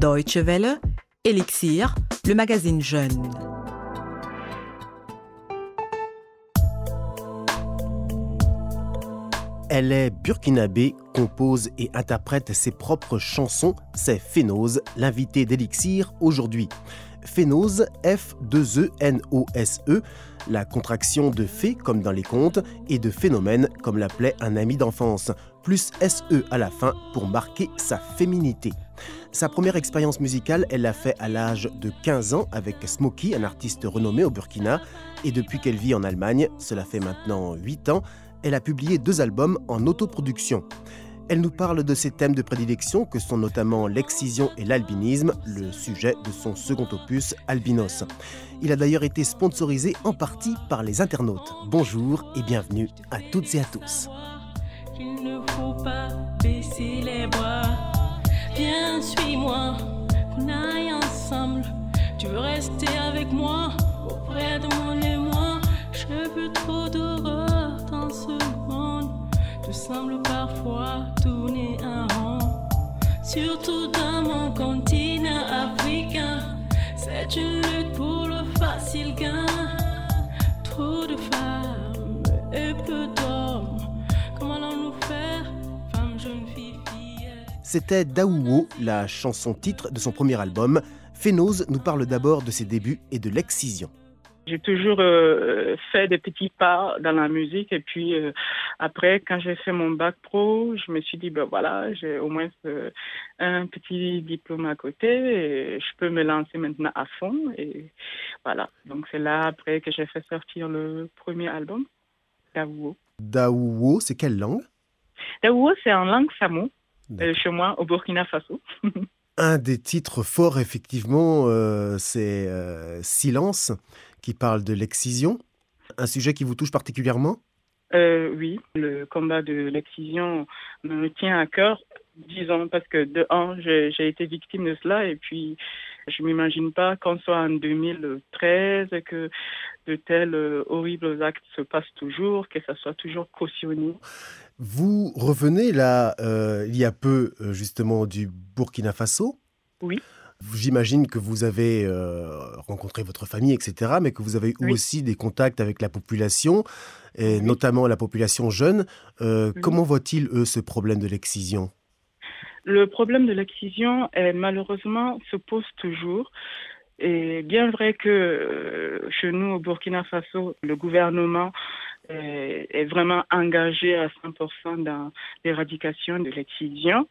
Deutsche Welle, Elixir, le magazine Jeune. Elle est burkinabé, compose et interprète ses propres chansons. C'est Fénose, l'invité d'Elixir aujourd'hui. Fénose, F-2-E-N-O-S-E, la contraction de fée comme dans les contes et de phénomène comme l'appelait un ami d'enfance, plus SE à la fin pour marquer sa féminité. Sa première expérience musicale, elle l'a fait à l'âge de 15 ans avec Smokey, un artiste renommé au Burkina, et depuis qu'elle vit en Allemagne, cela fait maintenant 8 ans, elle a publié deux albums en autoproduction. Elle nous parle de ses thèmes de prédilection que sont notamment l'excision et l'albinisme, le sujet de son second opus Albinos. Il a d'ailleurs été sponsorisé en partie par les internautes. Bonjour et bienvenue à toutes et à tous. Il ne faut pas baisser les bras. Viens, suis-moi, qu'on aille ensemble. Tu sembles parfois tourner en rond. Surtout dans mon continent africain. C'est une lutte pour le facile gain. Trop de femmes et peu d'hommes. Comment allons-nous faire, femmes, jeunes filles C'était Daouo, la chanson titre de son premier album. Fénose nous parle d'abord de ses débuts et de l'excision. J'ai toujours euh, fait des petits pas dans la musique et puis euh, après, quand j'ai fait mon bac pro, je me suis dit, ben voilà, j'ai au moins euh, un petit diplôme à côté et je peux me lancer maintenant à fond. Et voilà, donc c'est là après que j'ai fait sortir le premier album, Daouo. Daouo, c'est quelle langue? Daouo, c'est en langue samo, chez moi, au Burkina Faso. Un des titres forts, effectivement, euh, c'est euh, Silence, qui parle de l'excision. Un sujet qui vous touche particulièrement? Euh, oui, le combat de l'excision me tient à cœur, disons, parce que de un, j'ai été victime de cela et puis je m'imagine pas qu'on soit en 2013 et que de tels euh, horribles actes se passent toujours, que ça soit toujours cautionné. Vous revenez là, euh, il y a peu, justement, du Burkina Faso. Oui. J'imagine que vous avez euh, rencontré votre famille, etc., mais que vous avez eu Oui. aussi des contacts avec la population, et Oui. notamment la population jeune. Euh, Mhm. Comment voient-ils, eux, ce problème de l'excision? Le problème de l'excision, est, malheureusement, se pose toujours. Et bien vrai que euh, chez nous, au Burkina Faso, le gouvernement est vraiment engagé à 100% dans l'éradication de l'excision.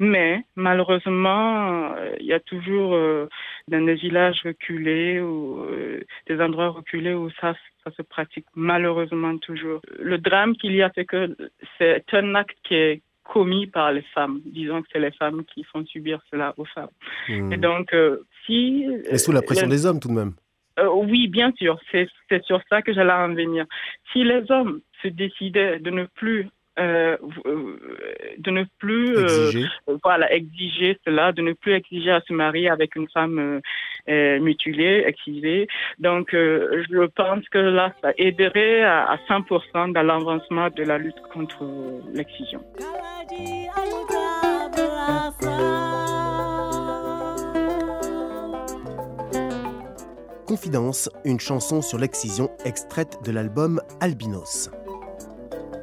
Mais malheureusement, euh, il y a toujours euh, dans des villages reculés ou euh, des endroits reculés où ça, ça se pratique malheureusement toujours. Le drame qu'il y a, c'est que c'est un acte qui est commis par les femmes. Disons que c'est les femmes qui font subir cela aux femmes. Hmm. Et donc, euh, si... Mais sous la pression les- des hommes, tout de même. euh, oui, bien sûr, c'est sur ça que j'allais en venir. Si les hommes se décidaient de ne plus euh, euh, de ne plus euh, Exiger. voilà exiger cela, de ne plus exiger à se marier avec une femme euh, mutilée, excisée. Donc, euh, je pense que là, ça aiderait à, à 100% dans l'avancement de la lutte contre l'excision. Confidence, une chanson sur l'excision extraite de l'album Albinos.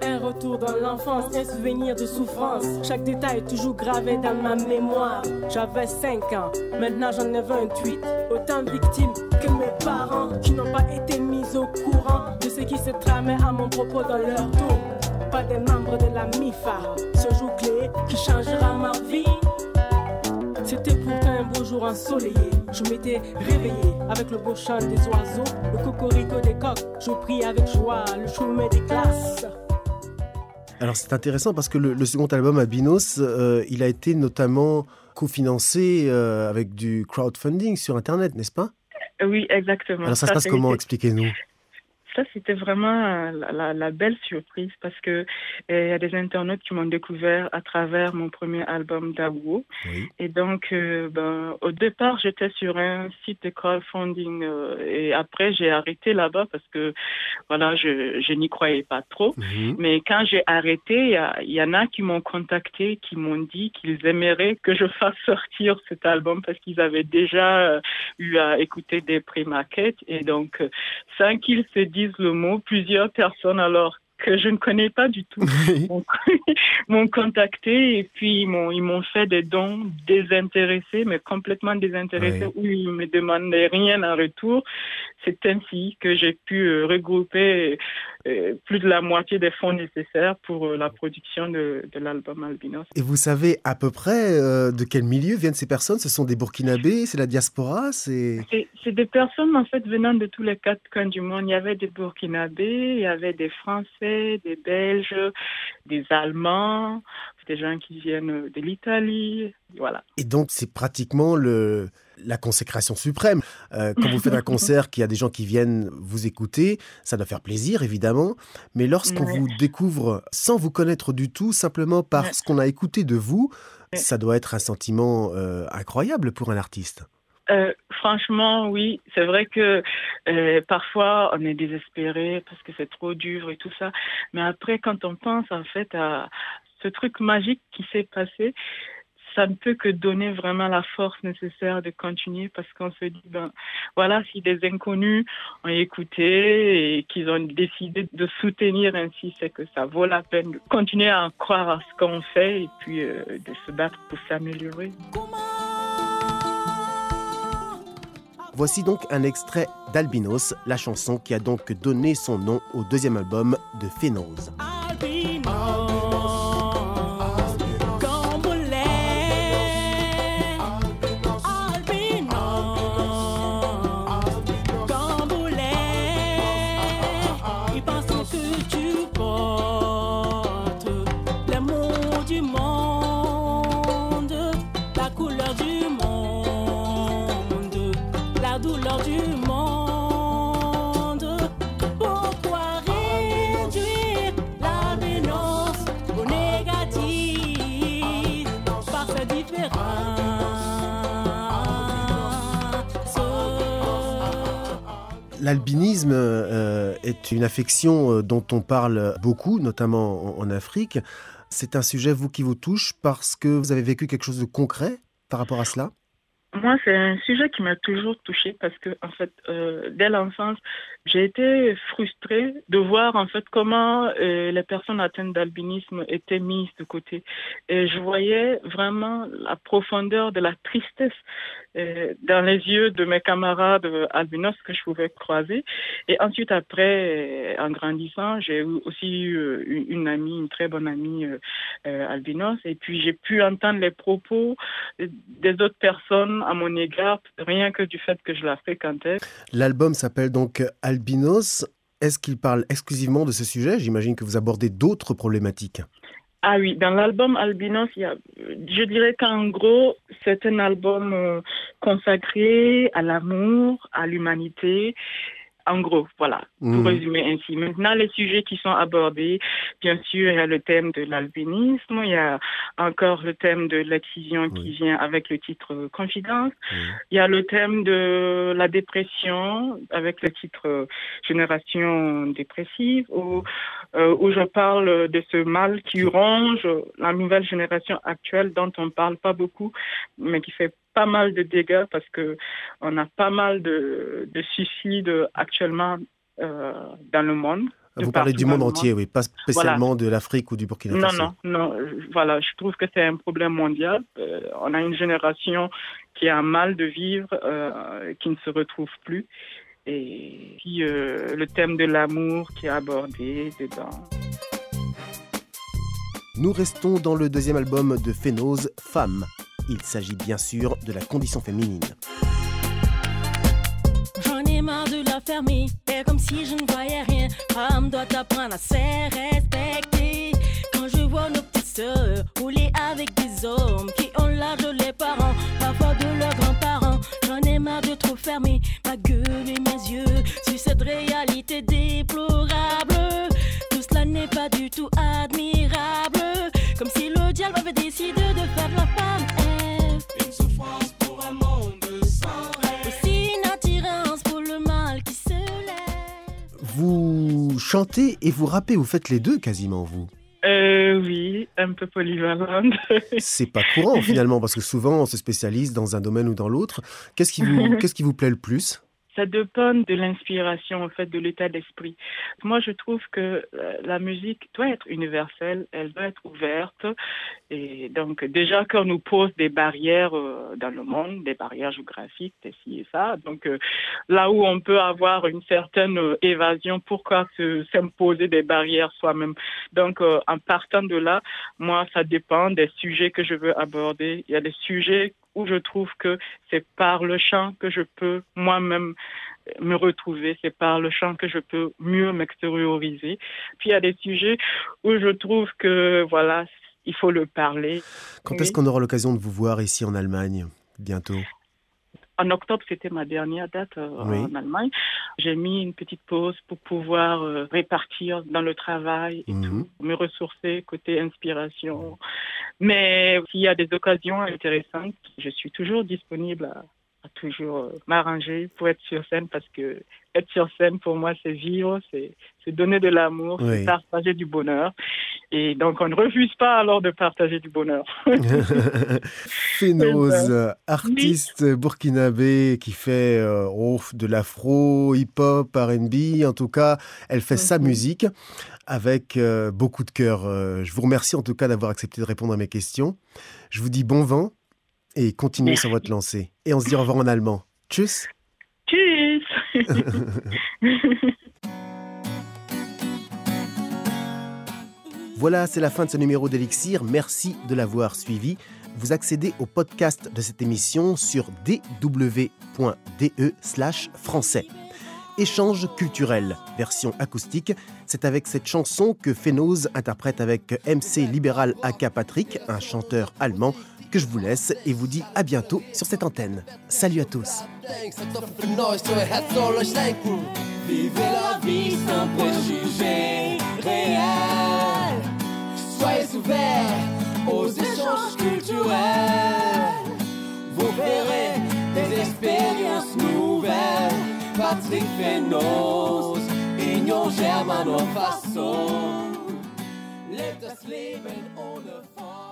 Un retour dans l'enfance, un souvenir de souffrance. Chaque détail est toujours gravé dans ma mémoire. J'avais 5 ans, maintenant j'en ai 28. Autant victimes que mes parents qui n'ont pas été mis au courant de ce qui se tramait à mon propos dans leur tour. Pas des membres de la MIFA, ce jour clé qui changera ma vie. C'était pourtant un beau jour ensoleillé. Je m'étais réveillé avec le beau chant des oiseaux, le cocorico des coqs. Je prie avec joie le chemin des classes. Alors c'est intéressant parce que le, le second album Albinos, euh, il a été notamment cofinancé euh, avec du crowdfunding sur Internet, n'est-ce pas? Oui, exactement. Alors ça se passe comment? Expliquez-nous. Ça, c'était vraiment la, la, belle surprise parce que il y a des internautes qui m'ont découvert à travers mon premier album d'Awo. Et donc, ben, au départ, j'étais sur un site de crowdfunding et après, j'ai arrêté là-bas parce que, voilà, je, je n'y croyais pas trop. Mhm. Mais quand j'ai arrêté, il y, y, en a qui m'ont contacté, qui m'ont dit qu'ils aimeraient que je fasse sortir cet album parce qu'ils avaient déjà eu à écouter des pré-maquettes. Et donc, sans qu'ils se disent le mot, plusieurs personnes alors que je ne connais pas du tout. M'ont contacté et puis ils m'ont ils m'ont fait des dons désintéressés mais complètement désintéressés où ils me demandaient rien en retour. C'est ainsi que j'ai pu euh, regrouper plus de la moitié des fonds nécessaires pour euh, la production de, de l'album Albinos. Et vous savez à peu près de quel milieu viennent ces personnes? Ce sont des Burkinabés C'est la diaspora C'est des personnes en fait venant de tous les quatre coins du monde. Il y avait des Burkinabés, il y avait des Français, des Belges, des Allemands, des gens qui viennent de l'Italie, voilà. Et donc c'est pratiquement le la consécration suprême. Euh, quand vous faites un concert, qu'il y a des gens qui viennent vous écouter, ça doit faire plaisir évidemment. Mais lorsqu'on vous découvre sans vous connaître du tout, simplement parce qu'on a écouté de vous, ça doit être un sentiment euh, incroyable pour un artiste. Euh, franchement, oui. C'est vrai que parfois on est désespéré parce que c'est trop dur et tout ça. Mais après, quand on pense en fait à ce truc magique qui s'est passé, ça ne peut que donner vraiment la force nécessaire de continuer parce qu'on se dit, ben voilà, si des inconnus ont écouté et qu'ils ont décidé de soutenir ainsi, c'est que ça vaut la peine de continuer à croire à ce qu'on fait et puis euh, de se battre pour s'améliorer. Voici donc un extrait d'Albinos, la chanson qui a donc donné son nom au deuxième album de Phénose. L'albinisme euh, est une affection euh, dont on parle beaucoup, notamment en, Afrique. C'est un sujet, vous, qui vous touche parce que vous avez vécu quelque chose de concret par rapport à cela? Moi, c'est un sujet qui m'a toujours touché parce que, en fait, euh, dès l'enfance, j'ai été frustrée de voir en fait comment les personnes atteintes d'albinisme étaient mises de côté. Et je voyais vraiment la profondeur de la tristesse dans les yeux de mes camarades albinos que je pouvais croiser. Et ensuite, après, en grandissant, j'ai aussi eu une amie, une très bonne amie euh, euh, albinos. Et puis, j'ai pu entendre les propos des autres personnes à mon égard, rien que du fait que je la fréquentais. L'album s'appelle donc Albinos. Est-ce qu'il parle exclusivement de ce sujet? J'imagine que vous abordez d'autres problématiques. Ah oui, dans l'album Albinos, il y a, je dirais qu'en gros, c'est un album euh, consacré à l'amour, à l'humanité. En gros, voilà, pour mmh. résumer ainsi. Maintenant, les sujets qui sont abordés, bien sûr, il y a le thème de l'albinisme, il y a encore le thème de l'excision qui vient avec le titre Confidence, mmh. il y a le thème de la dépression avec le titre Génération dépressive, où, euh, où je parle de ce mal qui ronge la nouvelle génération actuelle dont on ne parle pas beaucoup, mais qui fait pas mal de dégâts parce que on a pas mal de, suicides actuellement dans le monde. Vous parlez du monde entier, oui, pas spécialement de l'Afrique ou du Burkina Faso. Non, non, non. Voilà, je trouve que c'est un problème mondial. Euh, on a une génération qui a mal de vivre, euh, qui ne se retrouve plus. Et puis le thème de l'amour qui est abordé dedans. Nous restons dans le deuxième album de Phénose, Femme. Il s'agit bien sûr de la condition féminine. La fermer, faire comme si je ne voyais rien. Femme doit apprendre à se respecter. Quand je vois nos petites sœurs rouler avec des hommes qui ont l'âge de les parents, parfois de leurs grands-parents, j'en ai marre de trop fermer chantez et vous rappez, vous faites les deux quasiment, vous euh, oui, un peu polyvalente. C'est pas courant finalement, parce que souvent on se spécialise dans un domaine ou dans l'autre. Qu'est-ce qui vous, qu'est-ce qui vous plaît le plus? Ça dépend de l'inspiration, en fait, de l'état d'esprit. Moi, je trouve que euh, la musique doit être universelle, elle doit être ouverte. Et donc, déjà, quand nous pose des barrières euh, dans le monde, des barrières géographiques, des ci et ça, donc euh, là où on peut avoir une certaine évasion, pourquoi s'imposer des barrières soi-même? Donc, en partant de là, moi, ça dépend des sujets que je veux aborder. Il y a des sujets où je trouve que c'est par le chant que je peux moi-même me retrouver, c'est par le chant que je peux mieux m'extérioriser. Puis il y a des sujets où je trouve que voilà, il faut le parler. Quand est-ce qu'on aura l'occasion de vous voir ici en Allemagne bientôt? En octobre, c'était ma dernière date euh, en Allemagne. J'ai mis une petite pause pour pouvoir euh, répartir dans le travail et mhm. tout, me ressourcer côté inspiration. Mais s'il y a des occasions intéressantes, je suis toujours disponible à, toujours euh, m'arranger pour être sur scène parce que être sur scène pour moi c'est vivre, c'est donner de l'amour, c'est partager du bonheur. Et donc on ne refuse pas alors de partager du bonheur. Fénose, artiste burkinabé qui fait euh, oh, de l'afro, hip-hop, RB, en tout cas elle fait sa mhm. musique avec euh, beaucoup de cœur. je vous remercie en tout cas d'avoir accepté de répondre à mes questions. Je vous dis bon vent et continuez sur votre lancée. Et on se dit au revoir en allemand. Tchuss. Tchuss. voilà, c'est la fin de ce numéro d'Elixir. Merci de l'avoir suivi. Vous accédez au podcast de cette émission sur dw.de français. Échange culturel, version acoustique. C'est avec cette chanson que Fénose interprète avec MC Libéral Aka Patrick, un chanteur allemand, que je vous laisse et vous dis à bientôt sur cette antenne. Salut à tous. Vivez la vie sans préjugés réels. Soyez ouverts aux échanges culturels. Vous verrez des expériences nouvelles. Patrick Fénos, Union Germano Faso. Let us live and on the